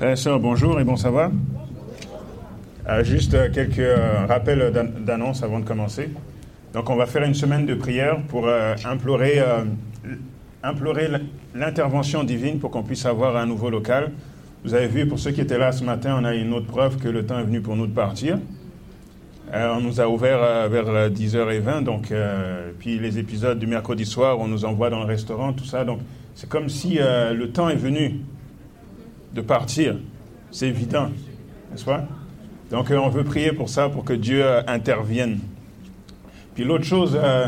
Frères et sœurs, bonjour et bon savoir. Euh, juste euh, quelques euh, rappels d'annonce avant de commencer. Donc, on va faire une semaine de prière pour implorer, implorer l'intervention divine pour qu'on puisse avoir un nouveau local. Vous avez vu, pour ceux qui étaient là ce matin, on a une autre preuve que le temps est venu pour nous de partir. on nous a ouvert vers 10h20, donc, puis les épisodes du mercredi soir, on nous envoie dans le restaurant, tout ça. Donc, c'est comme si le temps est venu de partir. C'est évident, n'est-ce pas? Donc euh, on veut prier pour ça, pour que Dieu euh, intervienne. Puis l'autre chose, euh,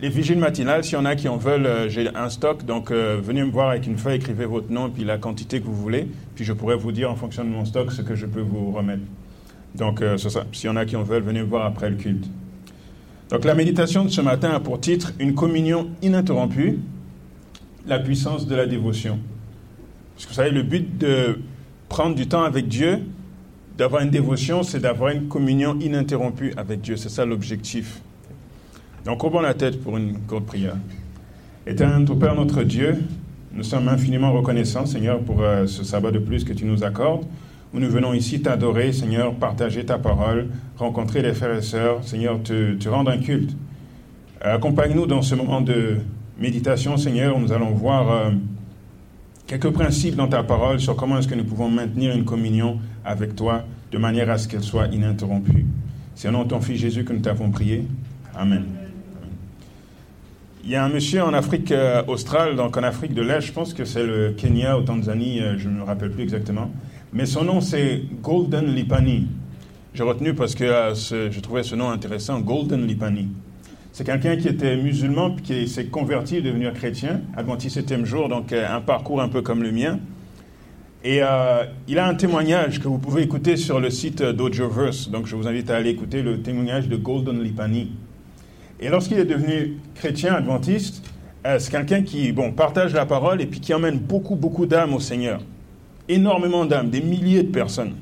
les vigiles matinales, s'il y en a qui en veulent, j'ai un stock, donc venez me voir avec une feuille, écrivez votre nom, puis la quantité que vous voulez, puis je pourrai vous dire en fonction de mon stock ce que je peux vous remettre. Donc c'est ça. S'il y en a qui en veulent, venez me voir après le culte. Donc la méditation de ce matin a pour titre Une communion ininterrompue, la puissance de la dévotion. Parce que vous savez, le but de prendre du temps avec Dieu, d'avoir une dévotion, c'est d'avoir une communion ininterrompue avec Dieu. C'est ça l'objectif. Donc, courbons la tête pour une courte prière. Éternel notre Père, notre Dieu, nous sommes infiniment reconnaissants, Seigneur, pour euh, ce sabbat de plus que tu nous accordes, où nous venons ici t'adorer, Seigneur, partager ta parole, rencontrer les frères et sœurs, Seigneur, te, rendre un culte. Accompagne-nous dans ce moment de méditation, Seigneur, où nous allons voir. Euh, quelques principes dans ta parole sur comment est-ce que nous pouvons maintenir une communion avec toi de manière à ce qu'elle soit ininterrompue. C'est au nom de ton Fils Jésus que nous t'avons prié. Amen. Il y a un monsieur en Afrique euh, australe, donc en Afrique de l'Est, je pense que c'est le Kenya ou Tanzanie, euh, je ne me rappelle plus exactement, mais son nom c'est Golden Lipani. J'ai retenu parce que euh, je trouvais ce nom intéressant, Golden Lipani. C'est quelqu'un qui était musulman, puis qui s'est converti, devenu chrétien, adventiste septième jour, donc euh, un parcours un peu comme le mien. Et euh, il a un témoignage que vous pouvez écouter sur le site d'Audioverse. Donc je vous invite à aller écouter le témoignage de Golden Lipani. Et lorsqu'il est devenu chrétien adventiste, euh, c'est quelqu'un qui bon, partage la parole et puis qui emmène beaucoup, beaucoup d'âmes au Seigneur. Énormément d'âmes, des milliers de personnes.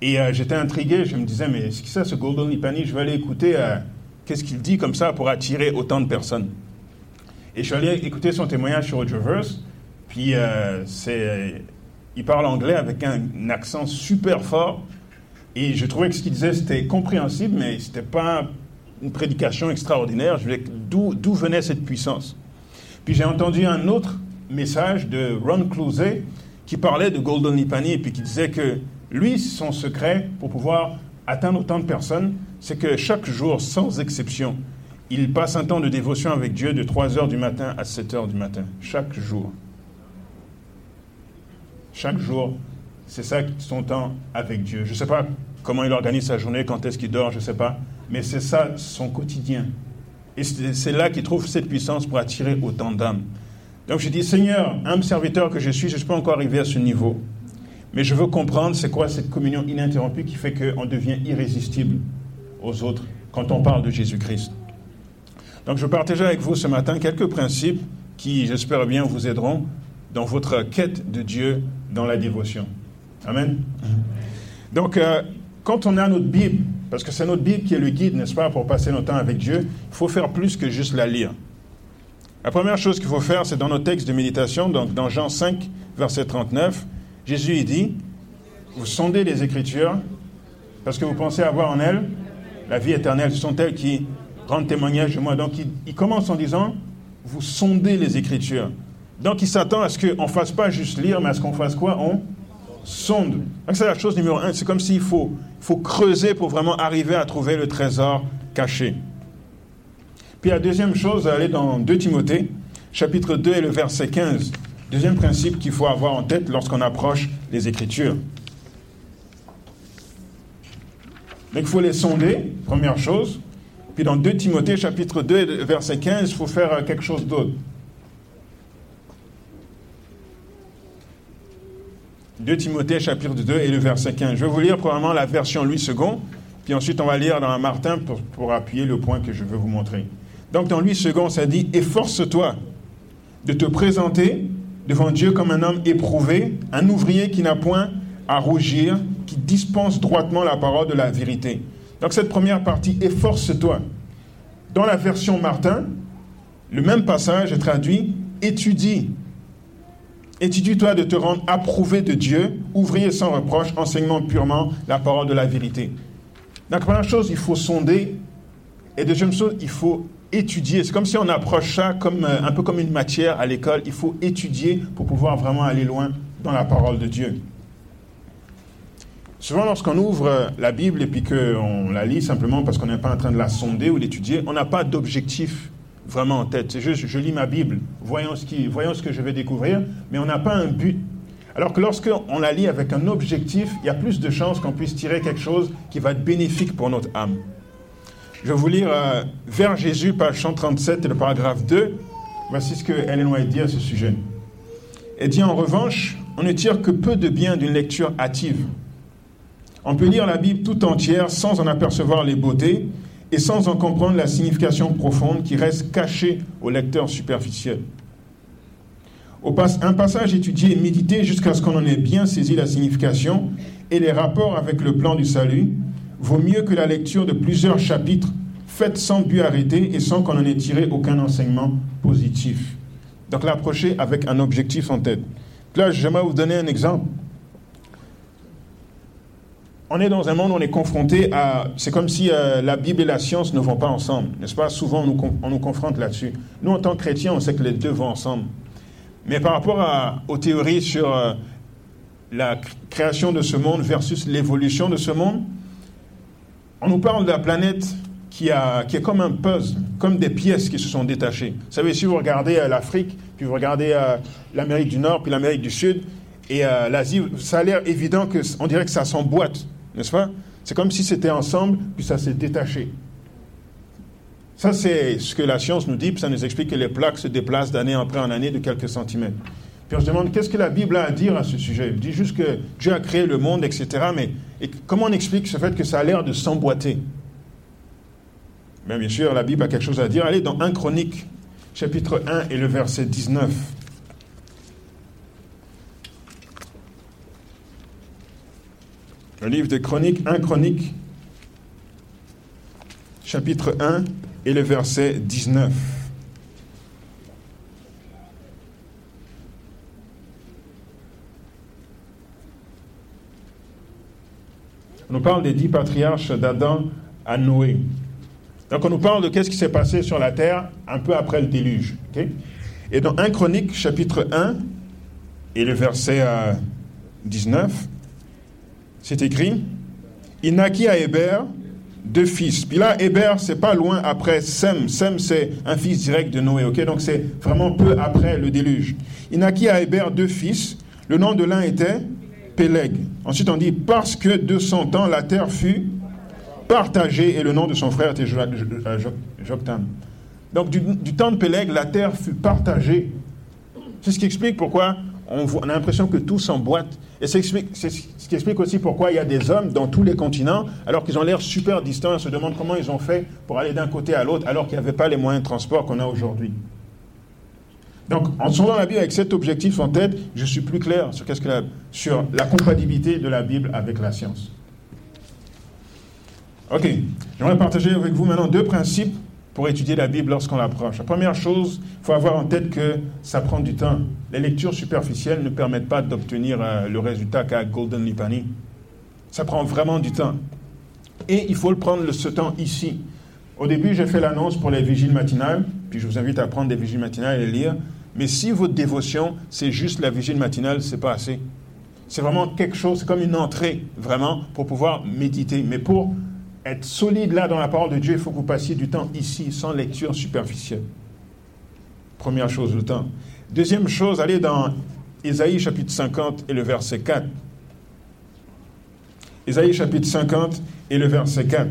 Et j'étais intrigué, je me disais, mais ce que c'est ce Golden Lipani Je vais aller écouter qu'est-ce qu'il dit comme ça pour attirer autant de personnes? Et je suis allé écouter son témoignage sur Audioverse, puis euh, c'est, il parle anglais avec un, accent super fort, et je trouvais que ce qu'il disait, c'était compréhensible, mais ce n'était pas une prédication extraordinaire. Je d'où, d'où venait cette puissance. Puis j'ai entendu un autre message de Ron Clouzet qui parlait de Golden Lipani, et puis qui disait que lui, son secret pour pouvoir atteindre autant de personnes, c'est que chaque jour, sans exception, il passe un temps de dévotion avec Dieu de 3 heures du matin à 7 heures du matin. Chaque jour. Chaque jour, c'est ça son temps avec Dieu. Je ne sais pas comment il organise sa journée, quand est-ce qu'il dort, je ne sais pas. Mais c'est ça son quotidien. Et c'est là qu'il trouve cette puissance pour attirer autant d'âmes. Donc je dis, Seigneur, un serviteur que je suis, je ne suis pas encore arrivé à ce niveau. Mais je veux comprendre c'est quoi cette communion ininterrompue qui fait qu'on devient irrésistible? Aux autres quand on parle de Jésus-Christ. Donc je partager avec vous ce matin quelques principes qui, j'espère bien, vous aideront dans votre quête de Dieu dans la dévotion. Amen. Donc, euh, quand on a notre Bible, parce que c'est notre Bible qui est le guide, n'est-ce pas, pour passer notre temps avec Dieu, il faut faire plus que juste la lire. La première chose qu'il faut faire, c'est dans nos textes de méditation, donc dans Jean 5, verset 39, Jésus dit, vous sondez les Écritures parce que vous pensez avoir en elles la vie éternelle. Ce sont elles qui rendent témoignage de moi. Donc il, commence en disant, vous sondez les Écritures. Donc il s'attend à ce qu'on ne fasse pas juste lire, mais à ce qu'on fasse quoi? On sonde. C'est la chose numéro un. C'est comme s'il faut, faut creuser pour vraiment arriver à trouver le trésor caché. Puis la deuxième chose, aller dans 2 Timothée, chapitre 2 et le verset 15. Deuxième principe qu'il faut avoir en tête lorsqu'on approche les Écritures. Donc il faut les sonder, première chose. Puis dans 2 Timothée chapitre 2 verset 15, il faut faire euh, quelque chose d'autre. 2 Timothée chapitre 2 et le verset 15. Je vais vous lire probablement la version Louis II, puis ensuite on va lire dans Martin pour, pour appuyer le point que je veux vous montrer. Donc dans Louis II, ça dit Efforce-toi de te présenter devant Dieu comme un homme éprouvé, un ouvrier qui n'a point à rougir, qui dispense droitement la parole de la vérité. Donc cette première partie, efforce-toi. Dans la version Martin, le même passage est traduit, étudie. Étudie-toi de te rendre approuvé de Dieu, ouvrier sans reproche, enseignement purement la parole de la vérité. Donc, première chose, il faut sonder. Et deuxième chose, il faut étudier. C'est comme si on approche ça comme, euh, un peu comme une matière à l'école. Il faut étudier pour pouvoir vraiment aller loin dans la parole de Dieu. Souvent, lorsqu'on ouvre la Bible et puis qu'on la lit simplement parce qu'on n'est pas en train de la sonder ou l'étudier, on n'a pas d'objectif vraiment en tête. C'est juste, je lis ma Bible, voyons ce, qui, ce que je vais découvrir, mais on n'a pas un but. Alors que lorsqu'on la lit avec un objectif, il y a plus de chances qu'on puisse tirer quelque chose qui va être bénéfique pour notre âme. Je vais vous lire euh, vers Jésus, page 137 et le paragraphe 2. Voici ce que Ellen White dit à ce sujet. Elle dit en revanche, on ne tire que peu de bien d'une lecture hâtive. On peut lire la Bible tout entière sans en apercevoir les beautés, et sans en comprendre la signification profonde qui reste cachée au lecteur superficiel. Un passage étudié et médité jusqu'à ce qu'on en ait bien saisi la signification et les rapports avec le plan du salut vaut mieux que la lecture de plusieurs chapitres faits sans but arrêté et sans qu'on en ait tiré aucun enseignement positif. Donc l'approcher avec un objectif en tête. Là, j'aimerais vous donner un exemple on est dans un monde où on est confronté à... C'est comme si euh, la Bible et la science ne vont pas ensemble, n'est-ce pas? Souvent, on nous, on nous confronte là-dessus. Nous, en tant que chrétiens, on sait que les deux vont ensemble. Mais par rapport aux théories sur euh, la création de ce monde versus l'évolution de ce monde, on nous parle de la planète qui est comme un puzzle, comme des pièces qui se sont détachées. Vous savez, si vous regardez euh, l'Afrique, puis vous regardez l'Amérique du Nord, puis l'Amérique du Sud, et l'Asie, ça a l'air évident qu'on dirait que ça s'emboîte n'est-ce pas? C'est comme si c'était ensemble, puis ça s'est détaché. Ça, c'est ce que la science nous dit, puis ça nous explique que les plaques se déplacent d'année après en année de quelques centimètres. Puis on se demande qu'est-ce que la Bible a à dire à ce sujet? Il dit juste que Dieu a créé le monde, etc. Mais comment on explique ce fait que ça a l'air de s'emboîter? Bien, bien sûr, la Bible a quelque chose à dire. Allez dans 1 Chronique, chapitre 1 et le verset 19. Le livre de Chroniques, 1 Chronique, chapitre 1 et le verset 19. On nous parle des dix patriarches d'Adam à Noé. Donc on nous parle de qu'est-ce qui s'est passé sur la terre un peu après le déluge. et dans 1 Chronique, chapitre 1 et le verset 19, euh, c'est écrit, il naquit à Héber deux fils. Puis là, Héber, c'est pas loin après Sem. Sem, c'est un fils direct de Noé, ok? Donc c'est vraiment peu après le déluge. Il naquit à Héber deux fils. Le nom de l'un était Péleg. Ensuite, on dit, parce que de son temps, la terre fut partagée et le nom de son frère était Joktan. Donc du, temps de Péleg, la terre fut partagée. C'est ce qui explique pourquoi on, a l'impression que tout s'emboîte. Et c'est ce qui explique aussi pourquoi il y a des hommes dans tous les continents, alors qu'ils ont l'air super distants, on se demande comment ils ont fait pour aller d'un côté à l'autre, alors qu'il n'y avait pas les moyens de transport qu'on a aujourd'hui. Donc, en sondant la Bible avec cet objectif en tête, je suis plus clair sur, que la, sur la compatibilité de la Bible avec la science. Ok, j'aimerais partager avec vous maintenant deux principes pour étudier la Bible lorsqu'on l'approche. La première chose, il faut avoir en tête que ça prend du temps. Les lectures superficielles ne permettent pas d'obtenir euh, le résultat qu'a Golden Lipani. Ça prend vraiment du temps. Et il faut le prendre ce temps ici. Au début, j'ai fait l'annonce pour les vigiles matinales, puis je vous invite à prendre des vigiles matinales et les lire. Mais si votre dévotion, c'est juste la vigile matinale, c'est pas assez. C'est vraiment quelque chose, c'est comme une entrée, vraiment, pour pouvoir méditer. Mais pour être solide là dans la parole de Dieu, il faut que vous passiez du temps ici, sans lecture superficielle. Première chose, le temps. Deuxième chose, allez dans Ésaïe chapitre 50 et le verset 4. Ésaïe chapitre 50 et le verset 4.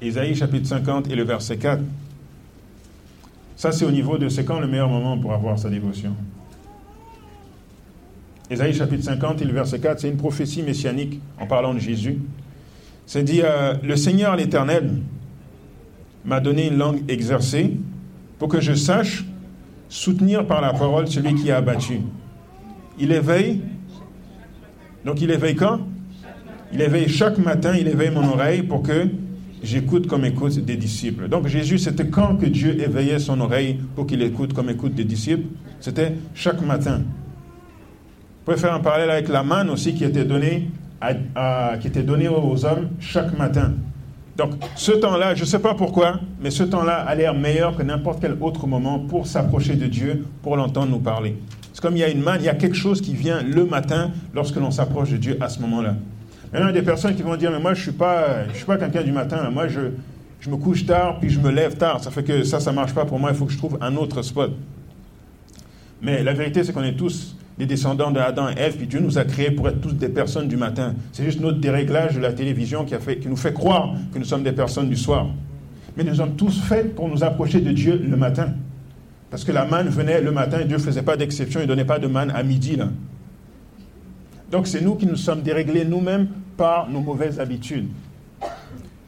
Ésaïe chapitre 50 et le verset 4. Ça, c'est au niveau de c'est quand le meilleur moment pour avoir sa dévotion? Ésaïe chapitre 50 et le verset 4, c'est une prophétie messianique en parlant de Jésus. C'est dit, euh, le Seigneur l'Éternel m'a donné une langue exercée pour que je sache soutenir par la parole celui qui a abattu. Il éveille, donc il éveille quand? Il éveille chaque matin, il éveille mon oreille pour que j'écoute comme écoute des disciples. Donc Jésus, c'était quand que Dieu éveillait son oreille pour qu'il écoute comme écoute des disciples? C'était chaque matin. Pouvez faire un parallèle avec la manne aussi qui était donnée, qui était donnée aux hommes chaque matin. Donc ce temps-là, je ne sais pas pourquoi, mais ce temps-là a l'air meilleur que n'importe quel autre moment pour s'approcher de Dieu, pour l'entendre nous parler. C'est comme il y a une manne, il y a quelque chose qui vient le matin lorsque l'on s'approche de Dieu à ce moment-là. Maintenant, il y a des personnes qui vont dire, mais moi, je ne suis pas, pas quelqu'un du matin. Moi, je, je me couche tard, puis je me lève tard. Ça fait que ça, ça ne marche pas pour moi. Il faut que je trouve un autre spot. Mais la vérité, c'est qu'on est tous des descendants de Adam et Ève, puis Dieu nous a créés pour être tous des personnes du matin. C'est juste notre déréglage de la télévision qui, nous fait croire que nous sommes des personnes du soir. Mais nous sommes tous faits pour nous approcher de Dieu le matin. Parce que la manne venait le matin et Dieu ne faisait pas d'exception, il ne donnait pas de manne à midi. Donc c'est nous qui nous sommes déréglés nous-mêmes par nos mauvaises habitudes.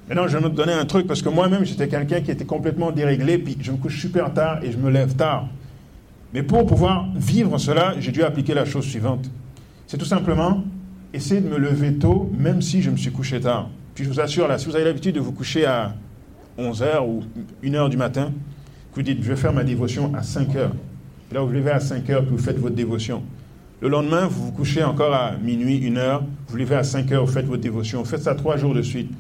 Maintenant, je vais me donner un truc, parce que moi-même, j'étais quelqu'un qui était complètement déréglé, puis je me couche super tard et je me lève tard. Mais pour pouvoir vivre cela, j'ai dû appliquer la chose suivante. C'est tout simplement essayer de me lever tôt, même si je me suis couché tard. Puis je vous assure, là, si vous avez l'habitude de vous coucher à 11h ou 1h du matin, vous dites, je vais faire ma dévotion à 5h. Et là, vous vous levez à 5h, puis vous faites votre dévotion. Le lendemain, vous vous couchez encore à minuit, une heure, vous levez à 5 heures, vous faites votre dévotion. Vous faites ça trois jours de suite.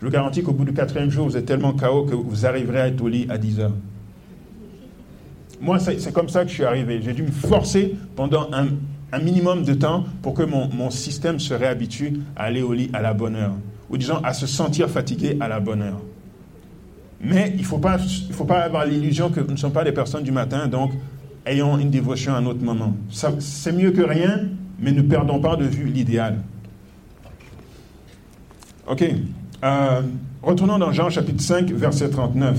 Je vous garantis qu'au bout du quatrième jour, vous êtes tellement chaos que vous arriverez à être au lit à 10 heures. Moi, c'est comme ça que je suis arrivé. J'ai dû me forcer pendant un, minimum de temps pour que mon, mon, système se réhabitue à aller au lit à la bonne heure. Ou disons, à se sentir fatigué à la bonne heure. Mais il ne faut, pas, faut pas avoir l'illusion que nous ne sommes pas des personnes du matin, donc ayons une dévotion à un autre moment. C'est mieux que rien, mais ne perdons pas de vue l'idéal. Ok. Euh, retournons dans Jean chapitre 5, verset 39.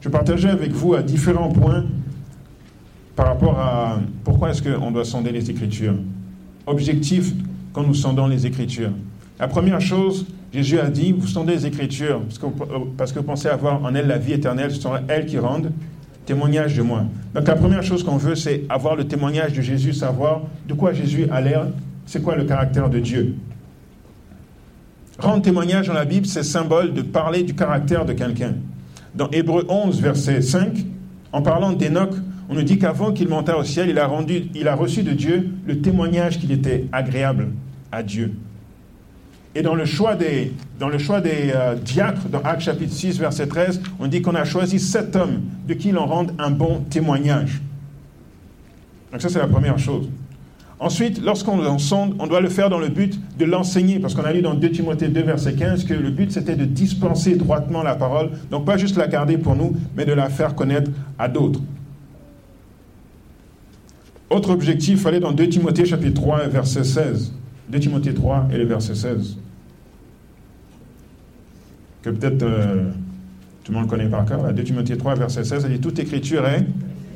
Je partageais avec vous à différents points par rapport à pourquoi est-ce qu'on doit sonder les Écritures. Objectif quand nous sondons les Écritures. La première chose, Jésus a dit, vous sondez les Écritures parce que, parce que vous pensez avoir en elles la vie éternelle, ce sont elles qui rendent témoignage de moi. Donc la première chose qu'on veut, c'est avoir le témoignage de Jésus, savoir de quoi Jésus a l'air, c'est quoi le caractère de Dieu. Rendre témoignage dans la Bible, c'est symbole de parler du caractère de quelqu'un. Dans Hébreu 11, verset 5, en parlant d'Enoch, on nous dit qu'avant qu'il montât au ciel, il a, rendu, il a reçu de Dieu le témoignage qu'il était agréable à Dieu. Et dans le choix des, dans le choix des euh, diacres, dans Actes chapitre 6, verset 13, on dit qu'on a choisi sept hommes de qui l'on rende un bon témoignage. Donc ça, c'est la première chose. Ensuite, lorsqu'on en sonde, on doit le faire dans le but de l'enseigner, parce qu'on a lu dans 2 Timothée 2, verset 15, que le but, c'était de dispenser droitement la parole, donc pas juste la garder pour nous, mais de la faire connaître à d'autres. Autre objectif, aller dans 2 Timothée chapitre 3, verset 16. 2 Timothée 3 et le verset 16 que peut-être euh, tout le monde connaît par cœur. 2 Timothée 3, verset 16, ça dit Toute écriture est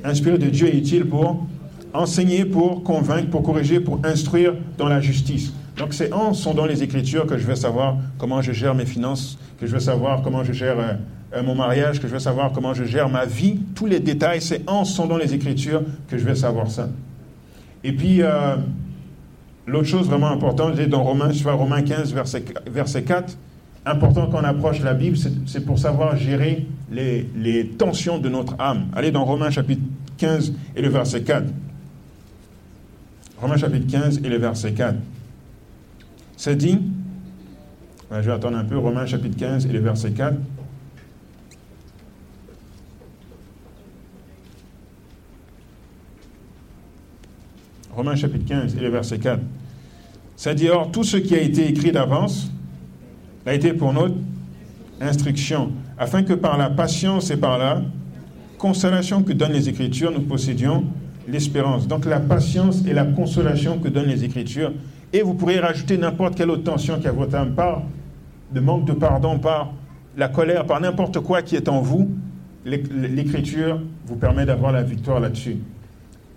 inspirée de Dieu et utile pour enseigner, pour convaincre, pour corriger, pour instruire dans la justice? Donc c'est en sondant les Écritures que je vais savoir comment je gère mes finances, que je vais savoir comment je gère euh, euh, mon mariage, que je vais savoir comment je gère ma vie. Tous les détails, c'est en sondant les Écritures que je vais savoir ça. Et puis, l'autre chose vraiment importante, c'est dans Romains, Romains 15, verset, verset 4, important quand on approche la Bible, c'est pour savoir gérer les, tensions de notre âme. Allez dans Romains chapitre 15 et le verset 4. Romains chapitre 15 et le verset 4. C'est dit, je vais attendre un peu, Romains chapitre 15 et le verset 4. Romains chapitre 15 et le verset 4. Ça dit, or, tout ce qui a été écrit d'avance, a été pour notre instruction, afin que par la patience et par la consolation que donnent les Écritures, nous possédions l'espérance. Donc la patience et la consolation que donnent les Écritures. Et vous pourrez rajouter n'importe quelle autre tension qui a votre âme, par de manque de pardon, par la colère, par n'importe quoi qui est en vous. L'Écriture vous permet d'avoir la victoire là-dessus.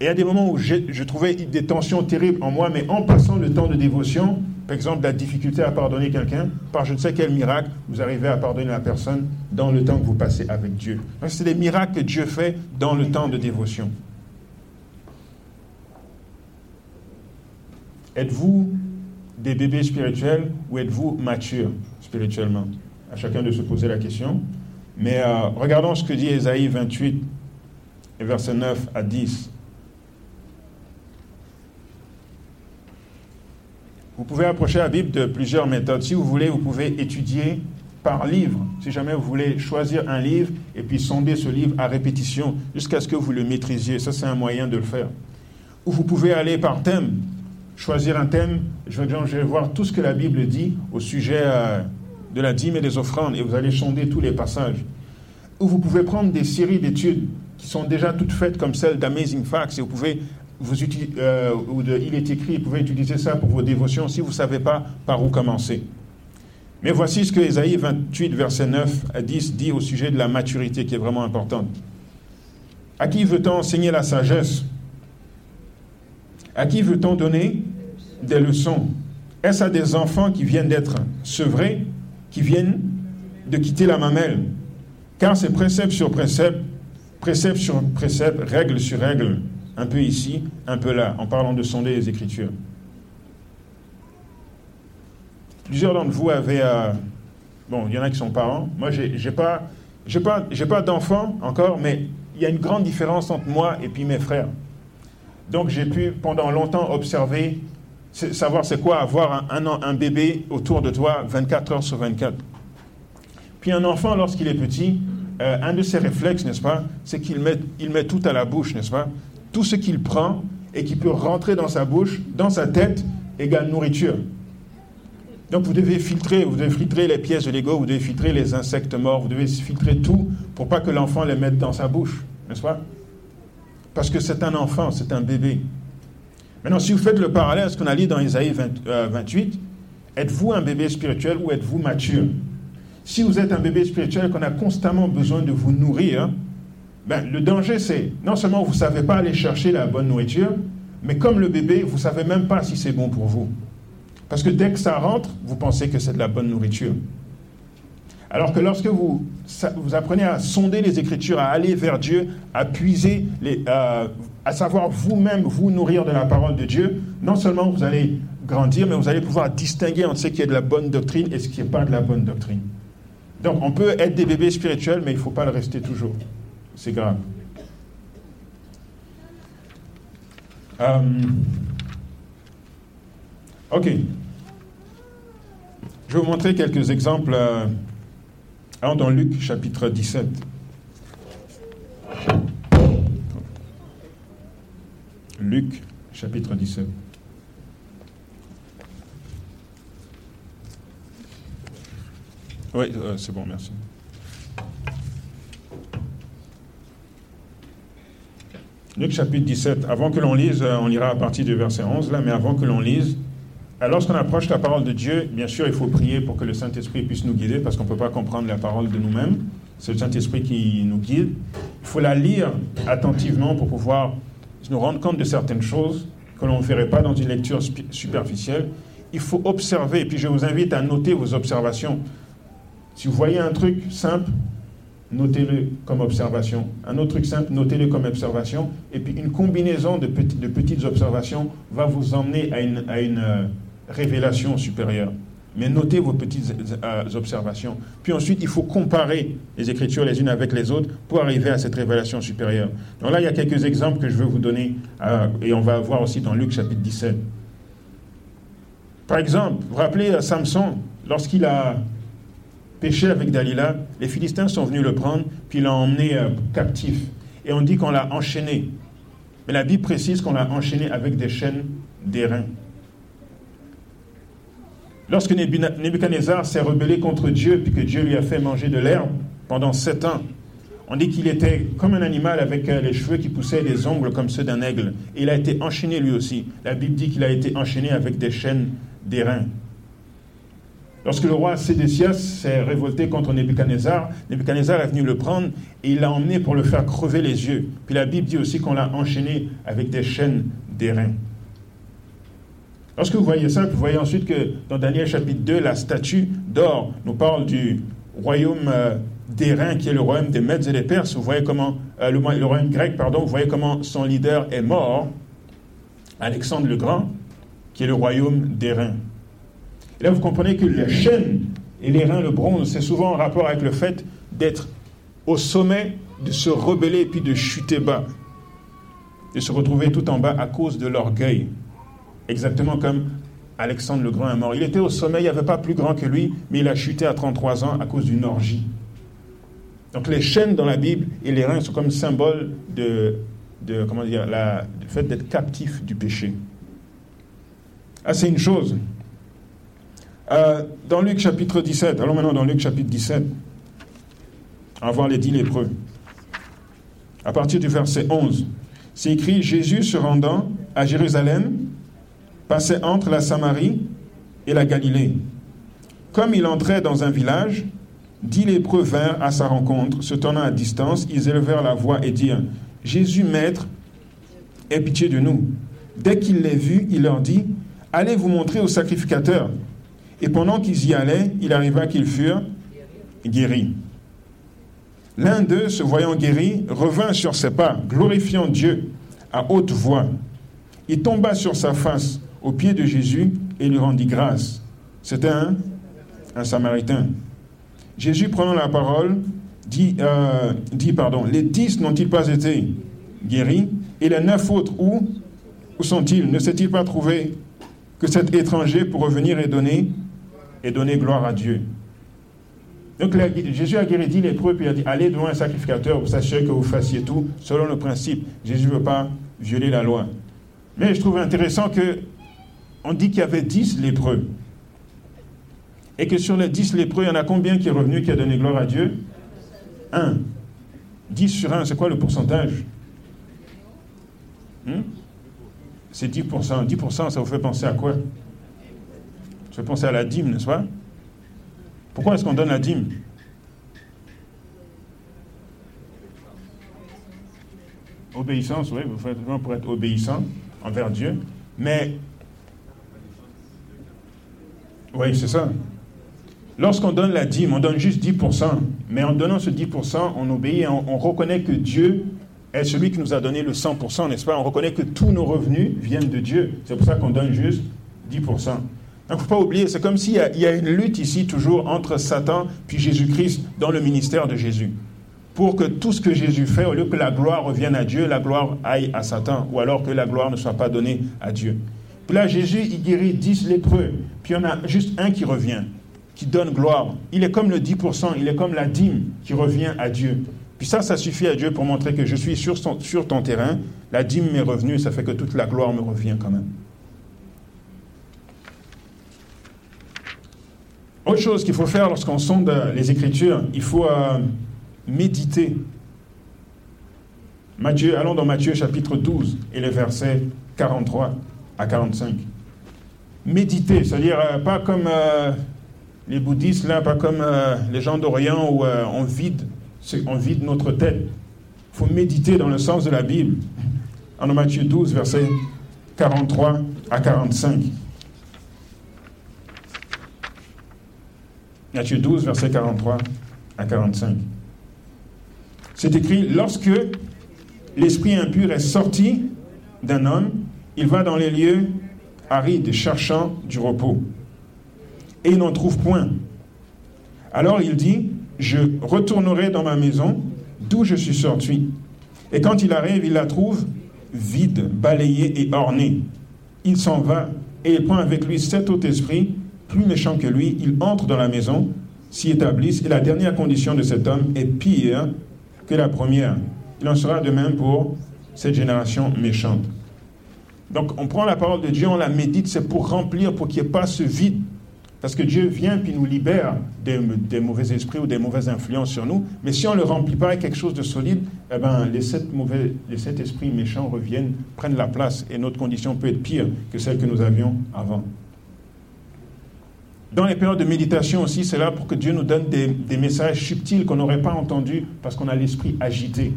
Et à des moments où je trouvais des tensions terribles en moi, mais en passant le temps de dévotion, par exemple, la difficulté à pardonner quelqu'un, par je ne sais quel miracle, vous arrivez à pardonner la personne dans le temps que vous passez avec Dieu. C'est des miracles que Dieu fait dans le temps de dévotion. Êtes-vous des bébés spirituels ou êtes-vous matures spirituellement? À chacun de se poser la question. Mais euh, regardons ce que dit Ésaïe 28, et versets 9 à 10. Vous pouvez approcher la Bible de plusieurs méthodes. Si vous voulez, vous pouvez étudier par livre. Si jamais vous voulez choisir un livre et puis sonder ce livre à répétition jusqu'à ce que vous le maîtrisiez, ça c'est un moyen de le faire. Ou vous pouvez aller par thème, choisir un thème. Je vais, voir tout ce que la Bible dit au sujet euh, de la dîme et des offrandes et vous allez sonder tous les passages. Ou vous pouvez prendre des séries d'études qui sont déjà toutes faites comme celle d'Amazing Facts et vous pouvez euh, Il est écrit, vous pouvez utiliser ça pour vos dévotions si vous ne savez pas par où commencer. Mais voici ce que Ésaïe 28, verset 9 à 10 dit au sujet de la maturité qui est vraiment importante. À qui veut-on enseigner la sagesse? À qui veut-on donner des leçons? Est-ce à des enfants qui viennent d'être sevrés, qui viennent de quitter la mamelle? Car c'est précepte sur précepte, précepte sur précepte, règle sur règle, un peu ici, un peu là, en parlant de sonder les Écritures. Plusieurs d'entre vous avaient... Euh, bon, il y en a qui sont parents. Moi, je n'ai pas, pas, pas encore, mais il y a une grande différence entre moi et puis mes frères. Donc, j'ai pu pendant longtemps observer, savoir c'est quoi avoir un, bébé autour de toi 24 heures sur 24. Puis un enfant, lorsqu'il est petit, euh, un de ses réflexes, n'est-ce pas, c'est qu'il met, il met tout à la bouche, n'est-ce pas tout ce qu'il prend et qui peut rentrer dans sa bouche, dans sa tête, égale nourriture. Donc vous devez filtrer, vous devez filtrer les pièces de Lego, vous devez filtrer les insectes morts, vous devez filtrer tout pour pas que l'enfant les mette dans sa bouche, n'est-ce pas? Parce que c'est un enfant, c'est un bébé. Maintenant, si vous faites le parallèle à ce qu'on a lu dans Isaïe 28, euh, êtes-vous un bébé spirituel ou êtes-vous mature? Si vous êtes un bébé spirituel qu'on a constamment besoin de vous nourrir, ben, le danger, c'est non seulement vous ne savez pas aller chercher la bonne nourriture, mais comme le bébé, vous ne savez même pas si c'est bon pour vous. Parce que dès que ça rentre, vous pensez que c'est de la bonne nourriture. Alors que lorsque vous, vous apprenez à sonder les Écritures, à aller vers Dieu, à puiser, les, à savoir vous-même vous nourrir de la parole de Dieu, non seulement vous allez grandir, mais vous allez pouvoir distinguer entre ce qui est de la bonne doctrine et ce qui n'est pas de la bonne doctrine. Donc on peut être des bébés spirituels, mais il ne faut pas le rester toujours. C'est grave. Euh, ok. Je vais vous montrer quelques exemples. Euh, dans Luc chapitre 17. Luc chapitre 17. Oui, euh, c'est bon, merci. Luc chapitre 17, avant que l'on lise, euh, on ira à partir du verset 11 là, mais avant que l'on lise, lorsqu'on approche la parole de Dieu, bien sûr, il faut prier pour que le Saint-Esprit puisse nous guider, parce qu'on ne peut pas comprendre la parole de nous-mêmes. C'est le Saint-Esprit qui nous guide. Il faut la lire attentivement pour pouvoir nous rendre compte de certaines choses que l'on ne ferait pas dans une lecture superficielle. Il faut observer, et puis je vous invite à noter vos observations. Si vous voyez un truc simple, notez-le comme observation. Un autre truc simple, notez-le comme observation. Et puis une combinaison de, petites observations va vous emmener à une, euh, révélation supérieure. Mais notez vos petites euh, observations. Puis ensuite, il faut comparer les Écritures les unes avec les autres pour arriver à cette révélation supérieure. Donc là, il y a quelques exemples que je veux vous donner, euh, et on va voir aussi dans Luc chapitre 17. Par exemple, vous rappelez Samson, lorsqu'il a péché avec Dalila, les Philistins sont venus le prendre, puis l'ont emmené euh, captif. Et on dit qu'on l'a enchaîné. Mais la Bible précise qu'on l'a enchaîné avec des chaînes d'airain. Lorsque Nebuchadnezzar s'est rebellé contre Dieu, puis que Dieu lui a fait manger de l'herbe pendant sept ans, on dit qu'il était comme un animal avec euh, les cheveux qui poussaient des ongles comme ceux d'un aigle. Et il a été enchaîné lui aussi. La Bible dit qu'il a été enchaîné avec des chaînes d'airain. Lorsque le roi Sédécias s'est révolté contre Nebuchadnezzar, Nebuchadnezzar est venu le prendre et il l'a emmené pour le faire crever les yeux. Puis la Bible dit aussi qu'on l'a enchaîné avec des chaînes d'airain. Lorsque vous voyez ça, vous voyez ensuite que dans Daniel chapitre 2, la statue d'or nous parle du royaume euh, d'airain qui est le royaume des Mèdes et des Perses. Vous voyez comment, euh, royaume grec, pardon, vous voyez comment son leader est mort, Alexandre le Grand, qui est le royaume d'airain. Et là, vous comprenez que la chaîne Et l'airain, le bronze, c'est souvent en rapport avec le fait d'être au sommet, de se rebeller et puis de chuter bas. De se retrouver tout en bas à cause de l'orgueil. Exactement comme Alexandre le Grand est mort. Il était au sommet, il n'y avait pas plus grand que lui, mais il a chuté à 33 ans à cause d'une orgie. Donc les chaînes dans la Bible et les reins sont comme symbole de, de comment dire, la, du fait d'être captif du péché. Ah, c'est une chose. Euh, dans Luc chapitre 17, allons maintenant dans Luc chapitre 17, on voir les dix lépreux. À partir du verset 11, c'est écrit Jésus se rendant à Jérusalem, passait entre la Samarie et la Galilée. Comme il entrait dans un village, dix lépreux vinrent à sa rencontre, se tenant à distance, ils élevèrent la voix et dirent Jésus, maître, aie pitié de nous. Dès qu'il les vit, il leur dit Allez vous montrer au sacrificateur. Et pendant qu'ils y allaient, il arriva qu'ils furent guéris. L'un d'eux, se voyant guéri, revint sur ses pas, glorifiant Dieu à haute voix. Il tomba sur sa face aux pieds de Jésus et lui rendit grâce. C'était un, Samaritain. Jésus, prenant la parole, dit, euh, dit pardon, les dix n'ont-ils pas été guéris? Et les neuf autres, où, où sont-ils? Ne s'est-il pas trouvé que cet étranger pour revenir et donner, et donner gloire à Dieu donc Jésus a guéri dix lépreux, puis il a dit, allez devant un sacrificateur pour s'assurer que vous fassiez tout selon le principe. Jésus ne veut pas violer la loi. Mais je trouve intéressant que on dit qu'il y avait dix lépreux. Et que sur les dix lépreux, il y en a combien qui est revenu, qui a donné gloire à Dieu? Un. Dix sur un, c'est quoi le pourcentage? Hmm? C'est 10%. 10%, ça vous fait penser à quoi? Ça fait penser à la dîme, n'est-ce pas pourquoi est-ce qu'on donne la dîme Obéissance, oui, vous faites pour être obéissant envers Dieu. Mais, oui, c'est ça. Lorsqu'on donne la dîme, on donne juste 10%. Mais en donnant ce 10%, on obéit, on, on reconnaît que Dieu est celui qui nous a donné le 100%, n'est-ce pas On reconnaît que tous nos revenus viennent de Dieu. C'est pour ça qu'on donne juste 10%. Il ne faut pas oublier, c'est comme s'il y, a une lutte ici toujours entre Satan puis Jésus-Christ dans le ministère de Jésus. Pour que tout ce que Jésus fait, au lieu que la gloire revienne à Dieu, la gloire aille à Satan, ou alors que la gloire ne soit pas donnée à Dieu. Puis là, Jésus, il guérit dix lépreux, puis il y en a juste un qui revient, qui donne gloire. Il est comme le 10%, il est comme la dîme qui revient à Dieu. Puis ça, ça suffit à Dieu pour montrer que je suis sur, sur ton terrain, la dîme m'est revenue, ça fait que toute la gloire me revient quand même. Autre chose qu'il faut faire lorsqu'on sonde les Écritures, il faut euh, méditer. Matthieu, allons dans Matthieu chapitre 12 et les versets 43 à 45. Méditer, c'est-à-dire euh, pas comme euh, les bouddhistes, là, pas comme les gens d'Orient où on, vide, on vide notre tête. Il faut méditer dans le sens de la Bible. En Matthieu 12, versets 43 à 45. Matthieu 12, verset 43 à 45. C'est écrit, lorsque l'esprit impur est sorti d'un homme, il va dans les lieux arides cherchant du repos. Et il n'en trouve point. Alors il dit, je retournerai dans ma maison d'où je suis sorti. Et quand il arrive, il la trouve vide, balayée et ornée. Il s'en va et il prend avec lui sept autres esprits plus méchant que lui, il entre dans la maison, s'y établissent, et la dernière condition de cet homme est pire que la première. Il en sera de même pour cette génération méchante. Donc on prend la parole de Dieu, on la médite, c'est pour remplir, pour qu'il n'y ait pas ce vide. Parce que Dieu vient puis nous libère des, mauvais esprits ou des mauvaises influences sur nous. Mais si on ne le remplit pas avec quelque chose de solide, eh ben, les, sept mauvais, les sept esprits méchants reviennent, prennent la place et notre condition peut être pire que celle que nous avions avant. Dans les périodes de méditation aussi, c'est là pour que Dieu nous donne des, messages subtils qu'on n'aurait pas entendus parce qu'on a l'esprit agité.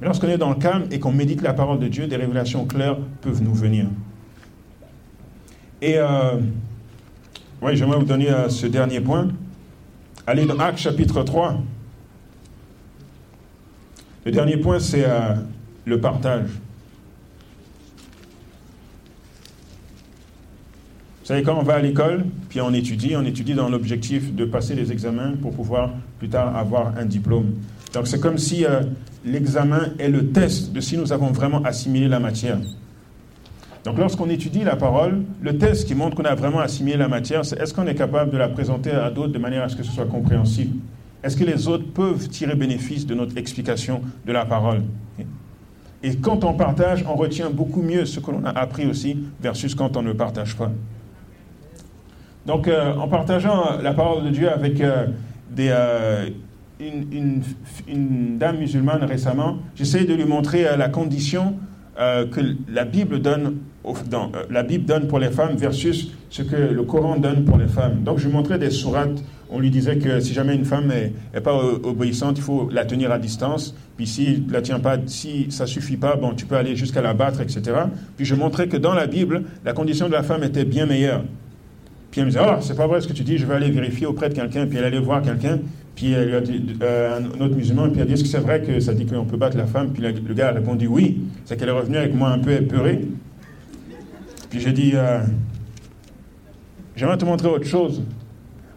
Mais lorsqu'on est dans le calme et qu'on médite la parole de Dieu, des révélations claires peuvent nous venir. Et euh, j'aimerais vous donner euh, ce dernier point. Allez dans Actes chapitre 3. Le dernier point, c'est euh, le partage. Vous savez, quand on va à l'école, puis on étudie, on étudie dans l'objectif de passer les examens pour pouvoir plus tard avoir un diplôme. Donc c'est comme si euh, l'examen est le test de si nous avons vraiment assimilé la matière. Donc lorsqu'on étudie la parole, le test qui montre qu'on a vraiment assimilé la matière, c'est est-ce qu'on est capable de la présenter à d'autres de manière à ce que ce soit compréhensible? Est-ce que les autres peuvent tirer bénéfice de notre explication de la parole? Et quand on partage, on retient beaucoup mieux ce que l'on a appris aussi versus quand on ne partage pas. Donc, euh, en partageant la parole de Dieu avec euh, euh, une, dame musulmane récemment, j'essaie de lui montrer la condition que la Bible, donne, la Bible donne pour les femmes versus ce que le Coran donne pour les femmes. Donc, je lui montrais des sourates. On lui disait que si jamais une femme n'est pas obéissante, il faut la tenir à distance. Puis si la tient pas, si ça suffit pas, bon, tu peux aller jusqu'à la battre, etc. Puis je montrais que dans la Bible, la condition de la femme était bien meilleure. Puis elle me disait, oh, c'est pas vrai ce que tu dis, je vais aller vérifier auprès de quelqu'un. Puis elle allait voir quelqu'un, puis elle lui a dit, euh, un autre musulman, puis elle dit, est-ce que c'est vrai que ça dit qu'on peut battre la femme? Puis le gars a répondu oui. C'est qu'elle est revenue avec moi un peu épeurée. Puis j'ai dit, euh, j'aimerais te montrer autre chose.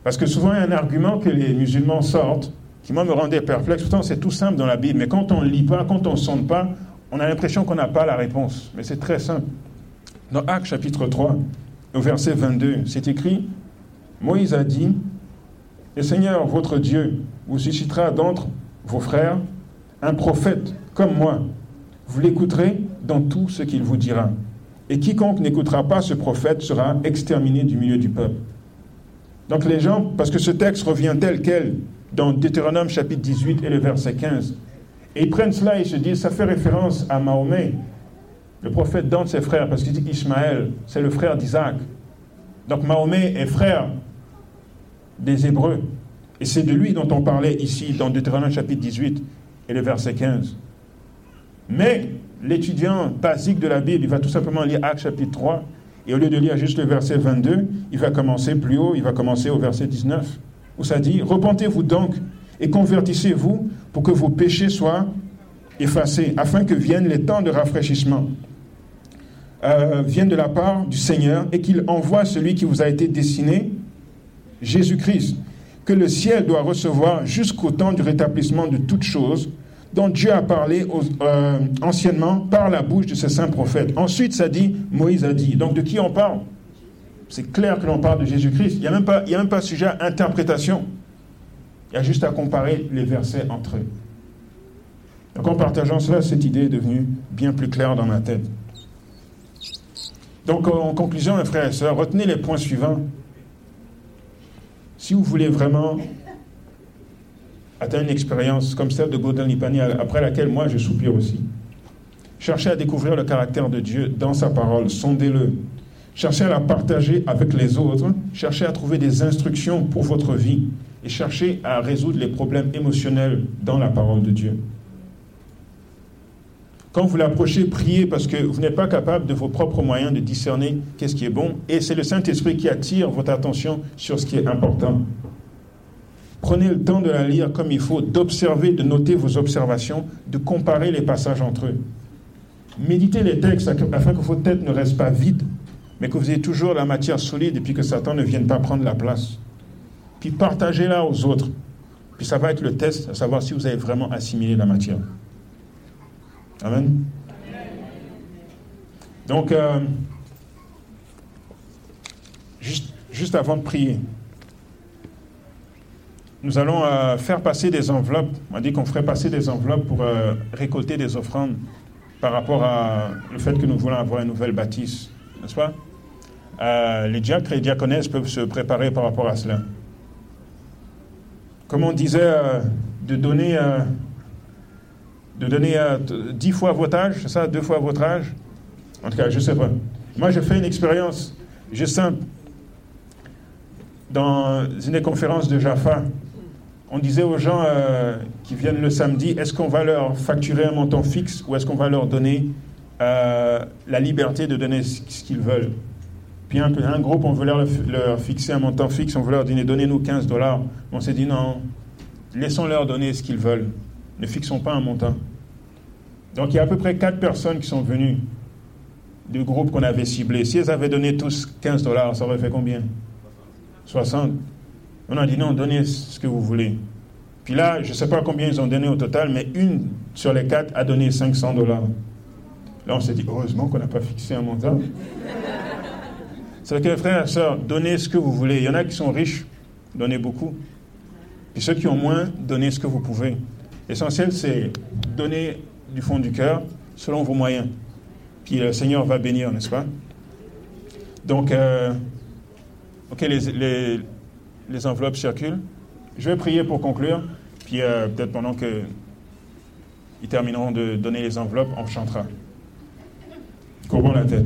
Parce que souvent, il y a un argument que les musulmans sortent qui, moi, me rendait perplexe. Pourtant, c'est tout simple dans la Bible. Mais quand on ne lit pas, quand on ne sonde pas, on a l'impression qu'on n'a pas la réponse. Mais c'est très simple. Dans Actes chapitre 3, au verset 22, c'est écrit, Moïse a dit, Le Seigneur, votre Dieu, vous suscitera d'entre vos frères un prophète comme moi. Vous l'écouterez dans tout ce qu'il vous dira. Et quiconque n'écoutera pas ce prophète sera exterminé du milieu du peuple. Donc les gens, parce que ce texte revient tel quel dans Deutéronome chapitre 18 et le verset 15, et ils prennent cela et se disent, ça fait référence à Mahomet, le prophète donne ses frères, parce qu'il dit qu'Ismaël, c'est le frère d'Isaac. Donc Mahomet est frère des Hébreux. Et c'est de lui dont on parlait ici dans Deutéronome chapitre 18 et le verset 15. Mais l'étudiant basique de la Bible, il va tout simplement lire Actes chapitre 3, et au lieu de lire juste le verset 22, il va commencer plus haut, il va commencer au verset 19, où ça dit, Repentez-vous donc et convertissez-vous pour que vos péchés soient effacés, afin que viennent les temps de rafraîchissement euh, viennent de la part du Seigneur et qu'il envoie celui qui vous a été destiné, Jésus-Christ, que le ciel doit recevoir jusqu'au temps du rétablissement de toutes choses dont Dieu a parlé euh, anciennement par la bouche de ses saints prophètes. Ensuite, ça dit, Moïse a dit. Donc de qui on parle? C'est clair que l'on parle de Jésus-Christ. Il n'y a, pas, a même pas sujet à interprétation. Il y a juste à comparer les versets entre eux. Donc en partageant cela, cette idée est devenue bien plus claire dans ma tête. Donc, en conclusion, mes frères et sœurs, retenez les points suivants. Si vous voulez vraiment atteindre une expérience comme celle de Godin Lipani, après laquelle moi je soupire aussi, cherchez à découvrir le caractère de Dieu dans sa parole, sondez-le. Cherchez à la partager avec les autres, cherchez à trouver des instructions pour votre vie et cherchez à résoudre les problèmes émotionnels dans la parole de Dieu. Quand vous l'approchez, priez parce que vous n'êtes pas capable de vos propres moyens de discerner qu'est-ce qui est bon. Et c'est le Saint-Esprit qui attire votre attention sur ce qui est important. Prenez le temps de la lire comme il faut, d'observer, de noter vos observations, de comparer les passages entre eux. Méditez les textes afin que vos têtes ne restent pas vides, mais que vous ayez toujours la matière solide et puis que Satan ne vienne pas prendre la place. Puis partagez-la aux autres. Puis ça va être le test à savoir si vous avez vraiment assimilé la matière. Amen. Donc, euh, juste, juste, avant de prier, nous allons euh, faire passer des enveloppes. On a dit qu'on ferait passer des enveloppes pour euh, récolter des offrandes par rapport à le fait que nous voulons avoir une nouvelle bâtisse, n'est-ce pas? Les diacres et les diaconesses peuvent se préparer par rapport à cela. Comme on disait, de donner de donner euh, dix fois votre âge, c'est ça, deux fois votre âge? En tout cas, je ne sais pas. Moi, j'ai fait une expérience, j'ai simple. Dans une conférence de Jaffa, on disait aux gens euh, qui viennent le samedi, est-ce qu'on va leur facturer un montant fixe ou est-ce qu'on va leur donner euh, la liberté de donner ce qu'ils veulent? Puis un, groupe, on veut leur, fixer un montant fixe, on veut leur dire, donnez-nous 15 dollars. On s'est dit, non, laissons-leur donner ce qu'ils veulent. Ne fixons pas un montant. Donc il y a à peu près quatre personnes qui sont venues du groupe qu'on avait ciblé, si elles avaient donné tous 15 dollars, ça aurait fait combien? 60. On a dit non, donnez ce que vous voulez. Puis là, je ne sais pas combien ils ont donné au total, mais une sur les quatre a donné 500 dollars. Là, on s'est dit, heureusement qu'on n'a pas fixé un montant. C'est que, frères et sœurs, donnez ce que vous voulez. Il y en a qui sont riches, donnez beaucoup. Et ceux qui ont moins, donnez ce que vous pouvez. L'essentiel, c'est donner du fond du cœur, selon vos moyens. Puis le Seigneur va bénir, n'est-ce pas? Donc, euh, ok, les, enveloppes circulent. Je vais prier pour conclure. Puis euh, peut-être pendant qu'ils termineront de donner les enveloppes, on chantera. Courbons la tête.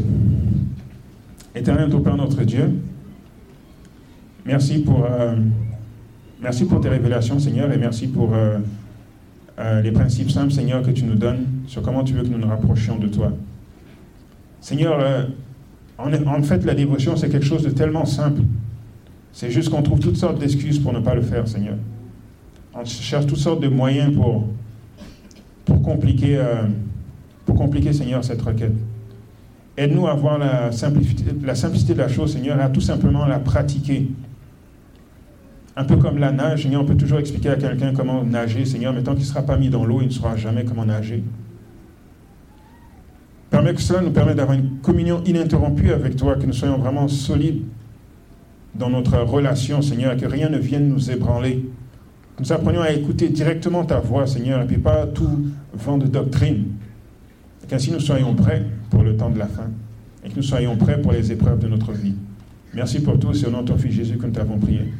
Éternel, ton Père, notre Dieu, merci pour, euh, merci pour tes révélations, Seigneur, et merci pour euh, euh, les principes simples, Seigneur, que tu nous donnes sur comment tu veux que nous nous rapprochions de toi. Seigneur, en, en, fait, la dévotion, c'est quelque chose de tellement simple. C'est juste qu'on trouve toutes sortes d'excuses pour ne pas le faire, Seigneur. On cherche toutes sortes de moyens pour, pour, compliquer, pour compliquer, Seigneur, cette requête. Aide-nous à voir la la simplicité de la chose, Seigneur, et à tout simplement la pratiquer. Un peu comme la nage, Seigneur, on peut toujours expliquer à quelqu'un comment nager, Seigneur, mais tant qu'il ne sera pas mis dans l'eau, il ne saura jamais comment nager. Permets que cela nous permette d'avoir une communion ininterrompue avec toi, que nous soyons vraiment solides dans notre relation, Seigneur, et que rien ne vienne nous ébranler. Que nous apprenions à écouter directement ta voix, Seigneur, et puis pas tout vent de doctrine. Qu'ainsi nous soyons prêts pour le temps de la fin et que nous soyons prêts pour les épreuves de notre vie. Merci pour tout, c'est au nom de ton Fils Jésus que nous t'avons prié.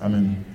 Amen.